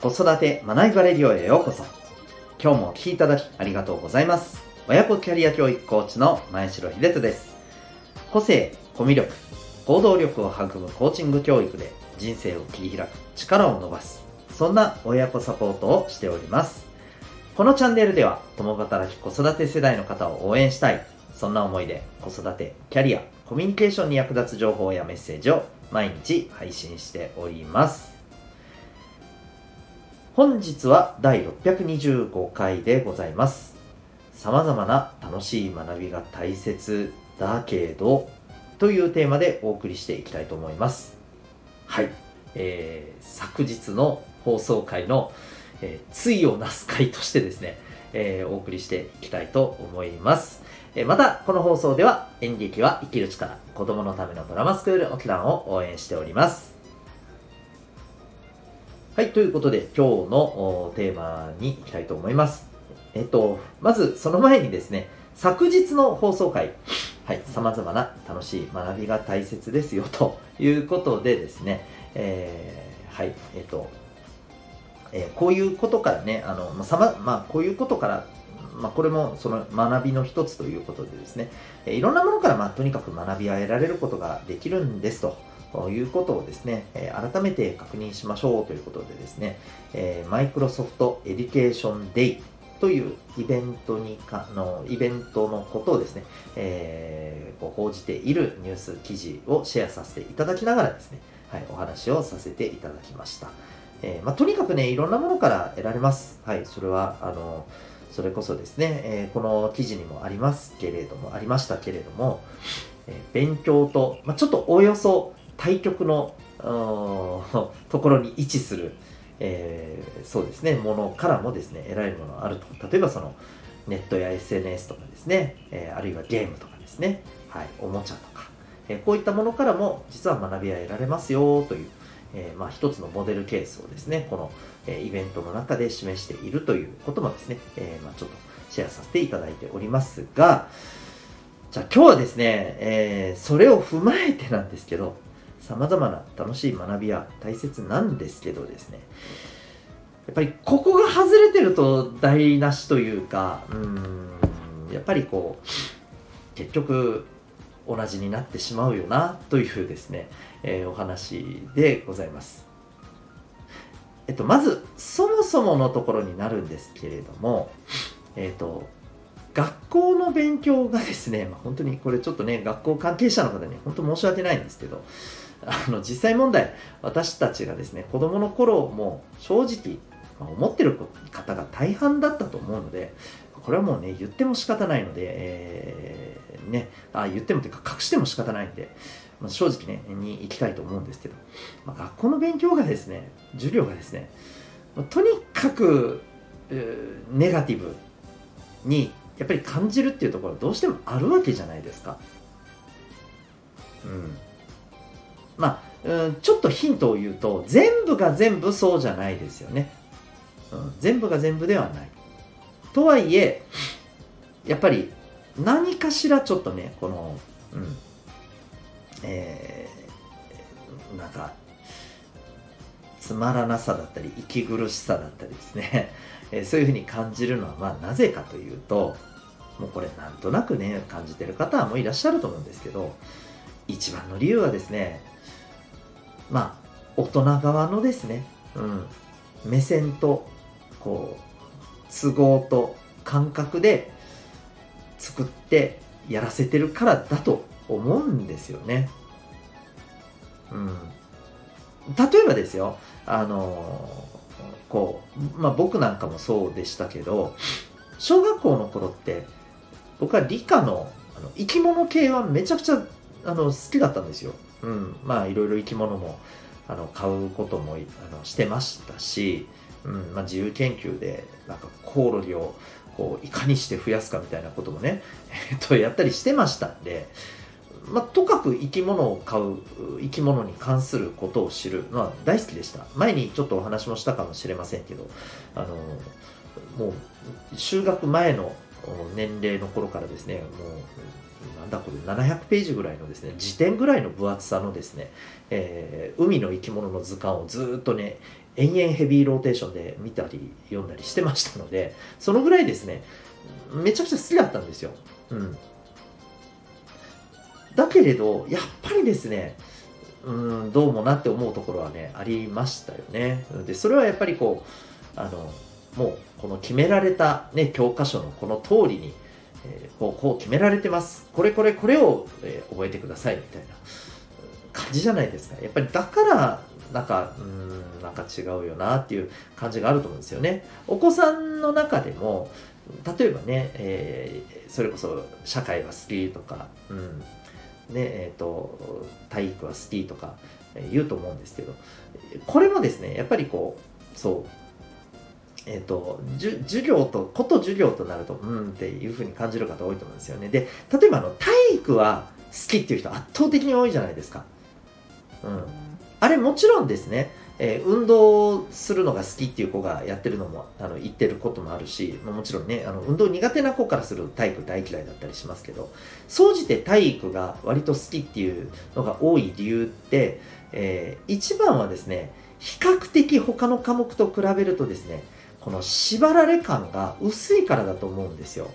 子育て学びバレリオへようこそ。今日もお聴きいただきありがとうございます。親子キャリア教育コーチの前城秀人です。個性コミュ力行動力を育むコーチング教育で人生を切り開く力を伸ばす。そんな親子サポートをしております。このチャンネルでは共働き子育て世代の方を応援したい。そんな思いで子育てキャリアコミュニケーションに役立つ情報やメッセージを毎日配信しております。本日は第625回でございます。様々な楽しい学びが大切だけどというテーマでお送りしていきたいと思います。はい、えー、昨日の放送回の、えー、対をなす回としてですね、えー、お送りしていきたいと思います。えまた、この放送では演劇は生きる力、子供のためのドラマスクール沖縄を応援しております。はい、ということで今日のテーマに行きたいと思います。えっと、まずその前にですね、昨日の放送回、はい、様々な楽しい学びが大切ですよということでですね、えー、はい、えっと、えー、こういうことからね、あの、まあ、さま、まあ、こういうことからまあ、これもその学びの一つということでですね、えいろんなものから、まあ、とにかく学びを得られることができるんですとということをですね、改めて確認しましょうということでですね、マイクロソフトエデュケーションデイというイベントにかの、イベントのことをですね、えー、こう報じているニュース記事をシェアさせていただきながらですね、はい、お話をさせていただきました。えー、まあ、とにかくね、いろんなものから得られます。はい、それは、あの、それこそですね、えー、この記事にもありますけれども、ありましたけれども、えー、勉強と、まあ、ちょっとおよそ対極の ところに位置する、えー、そうですね、ものからもですね、得られるものがあると。例えばその、ネットや SNS とかですね、えあるいはゲームとかですね、はい、おもちゃとか、えこういったものからも実は学びは得られますよという、えー、まあ、一つのモデルケースをですね、この、えイベントの中で示しているということもですね、えー、まあ、ちょっとシェアさせていただいておりますが、じゃあ今日はですね、えー、それを踏まえてなんですけど、様々な楽しい学びは大切なんですけどですね、やっぱりここが外れてると台無しというか、うん、やっぱりこう、結局、同じになってしまうよなというですね、えー、お話でございます。えっと、まず、そもそものところになるんですけれども、えっと、学校の勉強がですね、まあ、本当にこれちょっとね、学校関係者の方に本当申し訳ないんですけど、あの、実際問題、私たちがですね、子供の頃も正直、思ってる方が大半だったと思うので、これはもうね、言っても仕方ないので、えー、ね、あ言ってもというか隠しても仕方ないんで、まあ、正直ね、に行きたいと思うんですけど、まあ、学校の勉強がですね、授業がですね、ま、とにかく、ネガティブにやっぱり感じるっていうところはどうしてもあるわけじゃないですか。うん。まあ、うん、ちょっとヒントを言うと、全部が全部そうじゃないですよね。うん、全部が全部ではない。とはいえ、やっぱり何かしらちょっとね、この、うん、えー、なんか、つまらなさだったり、息苦しさだったりですね、えー、そういうふうに感じるのは、まあなぜかというと、もうこれなんとなくね、感じてる方はもういらっしゃると思うんですけど、一番の理由はですね、まあ、大人側のですね、うん、目線と、こう、都合と感覚で作ってやらせてるからだと思うんですよね。うん。例えばですよ、あのこう、まあ僕なんかもそうでしたけど、小学校の頃って、僕は理科のあの生き物系はめちゃくちゃあの好きだったんですよ。うん。まあいろいろ生き物もあの買うこともあのしてましたし、うんまあ、自由研究でなんかコオロギをこういかにして増やすかみたいなこともね、え っと、やったりしてましたんで、まあ、とかく生き物を飼う生き物に関することを知るのは大好きでした前にちょっとお話もしたかもしれませんけどあのもう就学前の年齢の頃からですねもうなんだこれ700ページぐらいのですね辞典ぐらいの分厚さのですね、えー、海の生き物の図鑑をずっとね延々ヘビーローテーションで見たり読んだりしてましたのでそのぐらいですねめちゃくちゃ好きだったんですよ。うん、だけれどやっぱりですねうんどうもなって思うところはねありましたよね。でそれはやっぱりこうあのもうこの決められた、ね、教科書のこの通りに、えー、こうこう決められてます。これこれこれを、えー、覚えてください。みたいな。感じじゃないですか。やっぱりだからなんかうんなんか違うよなっていう感じがあると思うんですよね。お子さんの中でも例えばね、えー、それこそ社会は好きとか、うん。ねえーと、体育は好きとか言うと思うんですけどこれもですねやっぱりこうそうえーと、授業とこと授業となるとうんっていうふうに感じる方多いと思うんですよね。で例えばあの体育は好きっていう人圧倒的に多いじゃないですか、うん、あれもちろんですねえー、運動するのが好きっていう子がやってるのもあの言ってることもあるし、もちろんねあの運動苦手な子からすると体育大嫌いだったりしますけど総じて体育が割と好きっていうのが多い理由って、えー、一番はですね比較的他の科目と比べるとですねこの縛られ感が薄いからだと思うんですよ。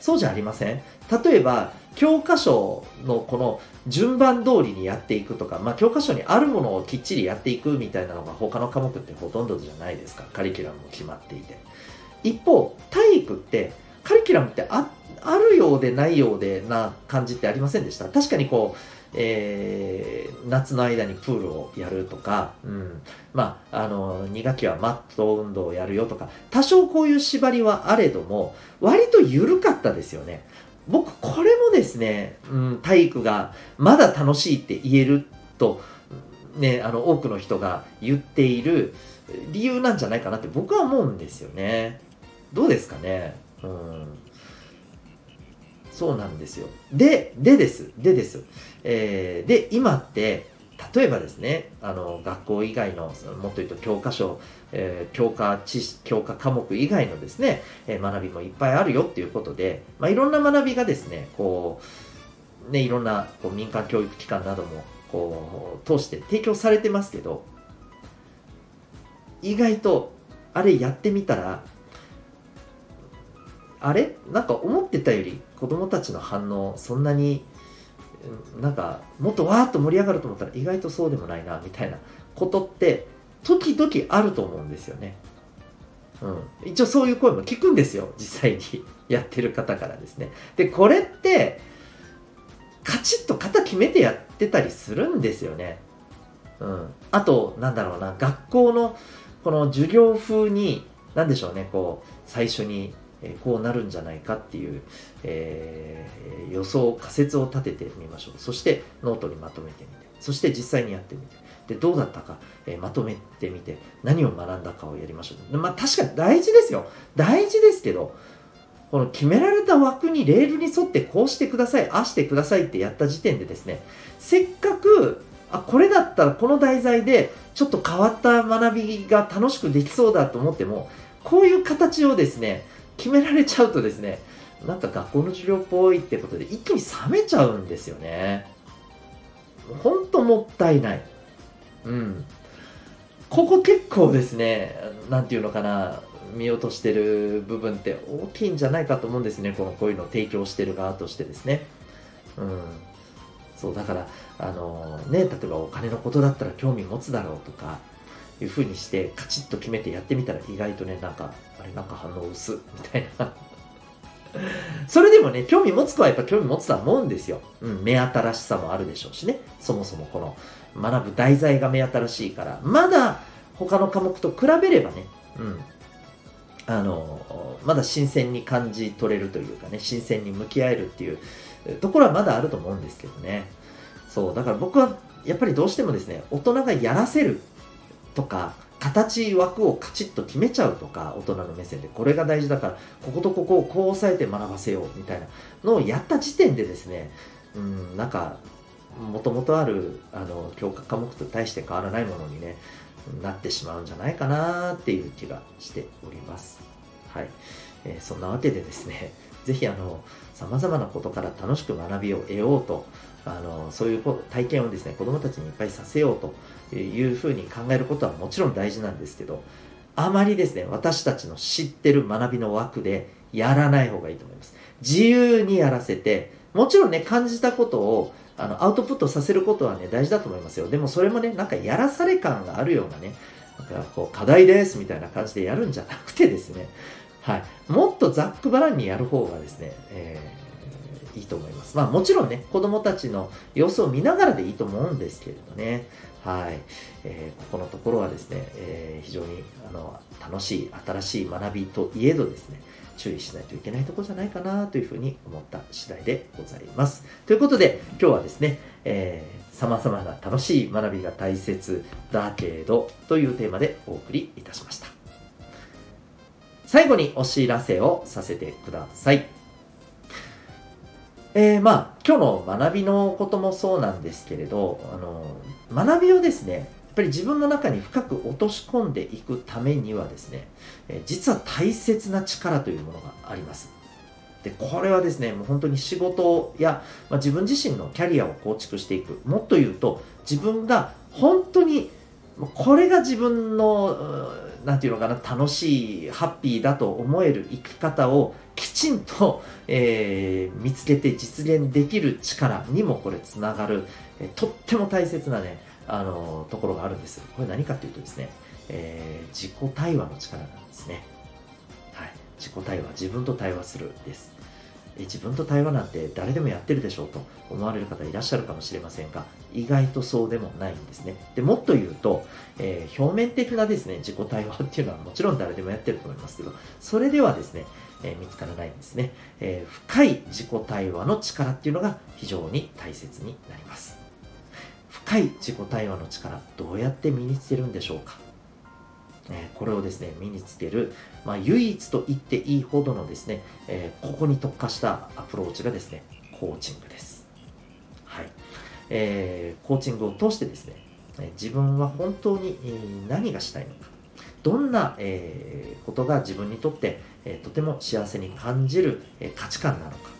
そうじゃありません。例えば教科書のこの順番通りにやっていくとか、まあ、教科書にあるものをきっちりやっていくみたいなのが他の科目ってほとんどじゃないですか。カリキュラムも決まっていて。一方体育ってカリキュラムってあるようでないようでな感じってありませんでした？確かにこうえー、夏の間にプールをやるとか、うん、まあ、あの、2学期はマット運動をやるよとか、多少こういう縛りはあれども、割と緩かったですよね。僕、これもですね、うん、体育がまだ楽しいって言えると、ね、あの、多くの人が言っている理由なんじゃないかなって僕は思うんですよね。どうですかね？うん。そうなんですよ。で、でです。でです。えー、で、今って、例えばですね、あの、学校以外の、もっと言うと教科書、えー、教科知識、教科科目以外のですね、えー、学びもいっぱいあるよっていうことで、まあ、いろんな学びがですね、こう、ね、いろんなこう民間教育機関なども、こう、通して提供されてますけど、意外と、あれやってみたら、あれ？なんか思ってたより子供たちの反応そんなになんかもっとわーっと盛り上がると思ったら意外とそうでもないなみたいなことって時々あると思うんですよね。うん、一応そういう声も聞くんですよ実際に やってる方からですね。でこれってカチッと型決めてやってたりするんですよね。うん、あとなんだろうな学校のこの授業風に何でしょうねこう最初にえこうなるんじゃないかっていう、えー、予想仮説を立ててみましょう。そしてノートにまとめてみて。そして実際にやってみて。でどうだったか、えー、まとめてみて何を学んだかをやりましょう。まあ確かに大事ですよ。大事ですけどこの決められた枠にレールに沿ってこうしてくださいああしてくださいってやった時点でですねせっかくあこれだったらこの題材でちょっと変わった学びが楽しくできそうだと思ってもこういう形をですね決められちゃうとですね、なんか学校の授業っぽいってことで一気に冷めちゃうんですよね。ほんともったいない。うん。ここ結構ですね、なんていうのかな、見落としてる部分って大きいんじゃないかと思うんですね。このこういうのを提供してる側としてですね。うん。そう、だから、あのね、例えばお金のことだったら興味持つだろうとか、いうふうにしてカチッと決めてやってみたら意外とね、なんか、あれなんか反応薄みたいな それでもね、興味持つ子はやっぱ興味持つとは思うんですよ。うん、目新しさもあるでしょうしね。そもそもこの学ぶ題材が目新しいから、まだ他の科目と比べればね、うん、あの、まだ新鮮に感じ取れるというかね、新鮮に向き合えるっていうところはまだあると思うんですけどね。そう、だから僕はやっぱりどうしてもですね、大人がやらせるとか、形枠をカチッと決めちゃうとか、大人の目線で、これが大事だから、こことここをこう押さえて学ばせようみたいなのをやった時点でですね、うん、なんか、もともとある、あの、教科科目と大して変わらないものにね、なってしまうんじゃないかなっていう気がしております。はい。えー、そんなわけでですね、ぜひあの、様々なことから楽しく学びを得ようと、あの、そういう体験をですね、子供たちにいっぱいさせようというふうに考えることはもちろん大事なんですけど、あまりですね、私たちの知ってる学びの枠でやらない方がいいと思います。自由にやらせて、もちろんね、感じたことをあのアウトプットさせることはね、大事だと思いますよ。でもそれもね、なんかやらされ感があるようなね、なんかこう課題ですみたいな感じでやるんじゃなくてですね、はい、もっとざっくばらんにやる方がですね、えー、いいと思います。まあもちろんね、子供たちの様子を見ながらでいいと思うんですけれどね、はい、えー、ここのところはですね、えー、非常にあの楽しい、新しい学びといえどですね、注意しないといけないところじゃないかなというふうに思った次第でございます。ということで、今日はですね、えー、様々な楽しい学びが大切だけどというテーマでお送りいたしました。最後にお知らせをさせてください。えー、まあ、今日の学びのこともそうなんですけれど、あの、学びをですね、やっぱり自分の中に深く落とし込んでいくためにはですね、え実は大切な力というものがあります。で、これはですね、もう本当に仕事や、まあ、自分自身のキャリアを構築していく。もっと言うと、自分が本当に、これが自分の、なんていうのかな、楽しい、ハッピーだと思える生き方をきちんと、えー、見つけて実現できる力にもこれつながる、えー、とっても大切なね、あのところがあるんです。これ何かというとですね、えー、自己対話の力なんですね。はい。自己対話、自分と対話するです。え自分と対話なんて誰でもやってるでしょうと思われる方いらっしゃるかもしれませんが、意外とそうでもないんですね。で、もっと言うと、えー、表面的なですね、自己対話っていうのはもちろん誰でもやってると思いますけど、それではですね、えー、見つからないんですね、えー、深い自己対話の力っていうのが非常に大切になります。深い自己対話の力どうやって身につけるんでしょうか、これをですね身につける、まあ、唯一と言っていいほどのですね、えここに特化したアプローチがですねコーチングです、はい。えー、コーチングを通してですね自分は本当に何がしたいのか。どんな、え、ことが自分にとって、え、とても幸せに感じる、え、価値観なのか。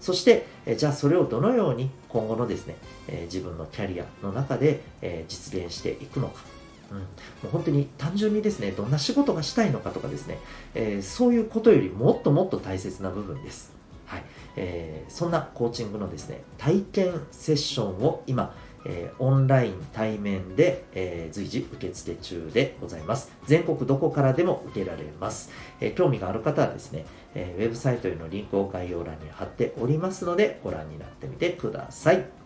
そして、えじゃあそれをどのように今後のですね、え自分のキャリアの中で、え実現していくのか。うん、もう本当に単純にですね、どんな仕事がしたいのかとかですね、えー、そういうことよりもっともっと大切な部分です。はいえー、そんなコーチングのですね、体験セッションを今、えー、オンライン対面で、えー、随時受付中でございます。全国どこからでも受けられます。えー、興味がある方はですね、えウェブサイトへのリンクを概要欄に貼っておりますので、ご覧になってみてください。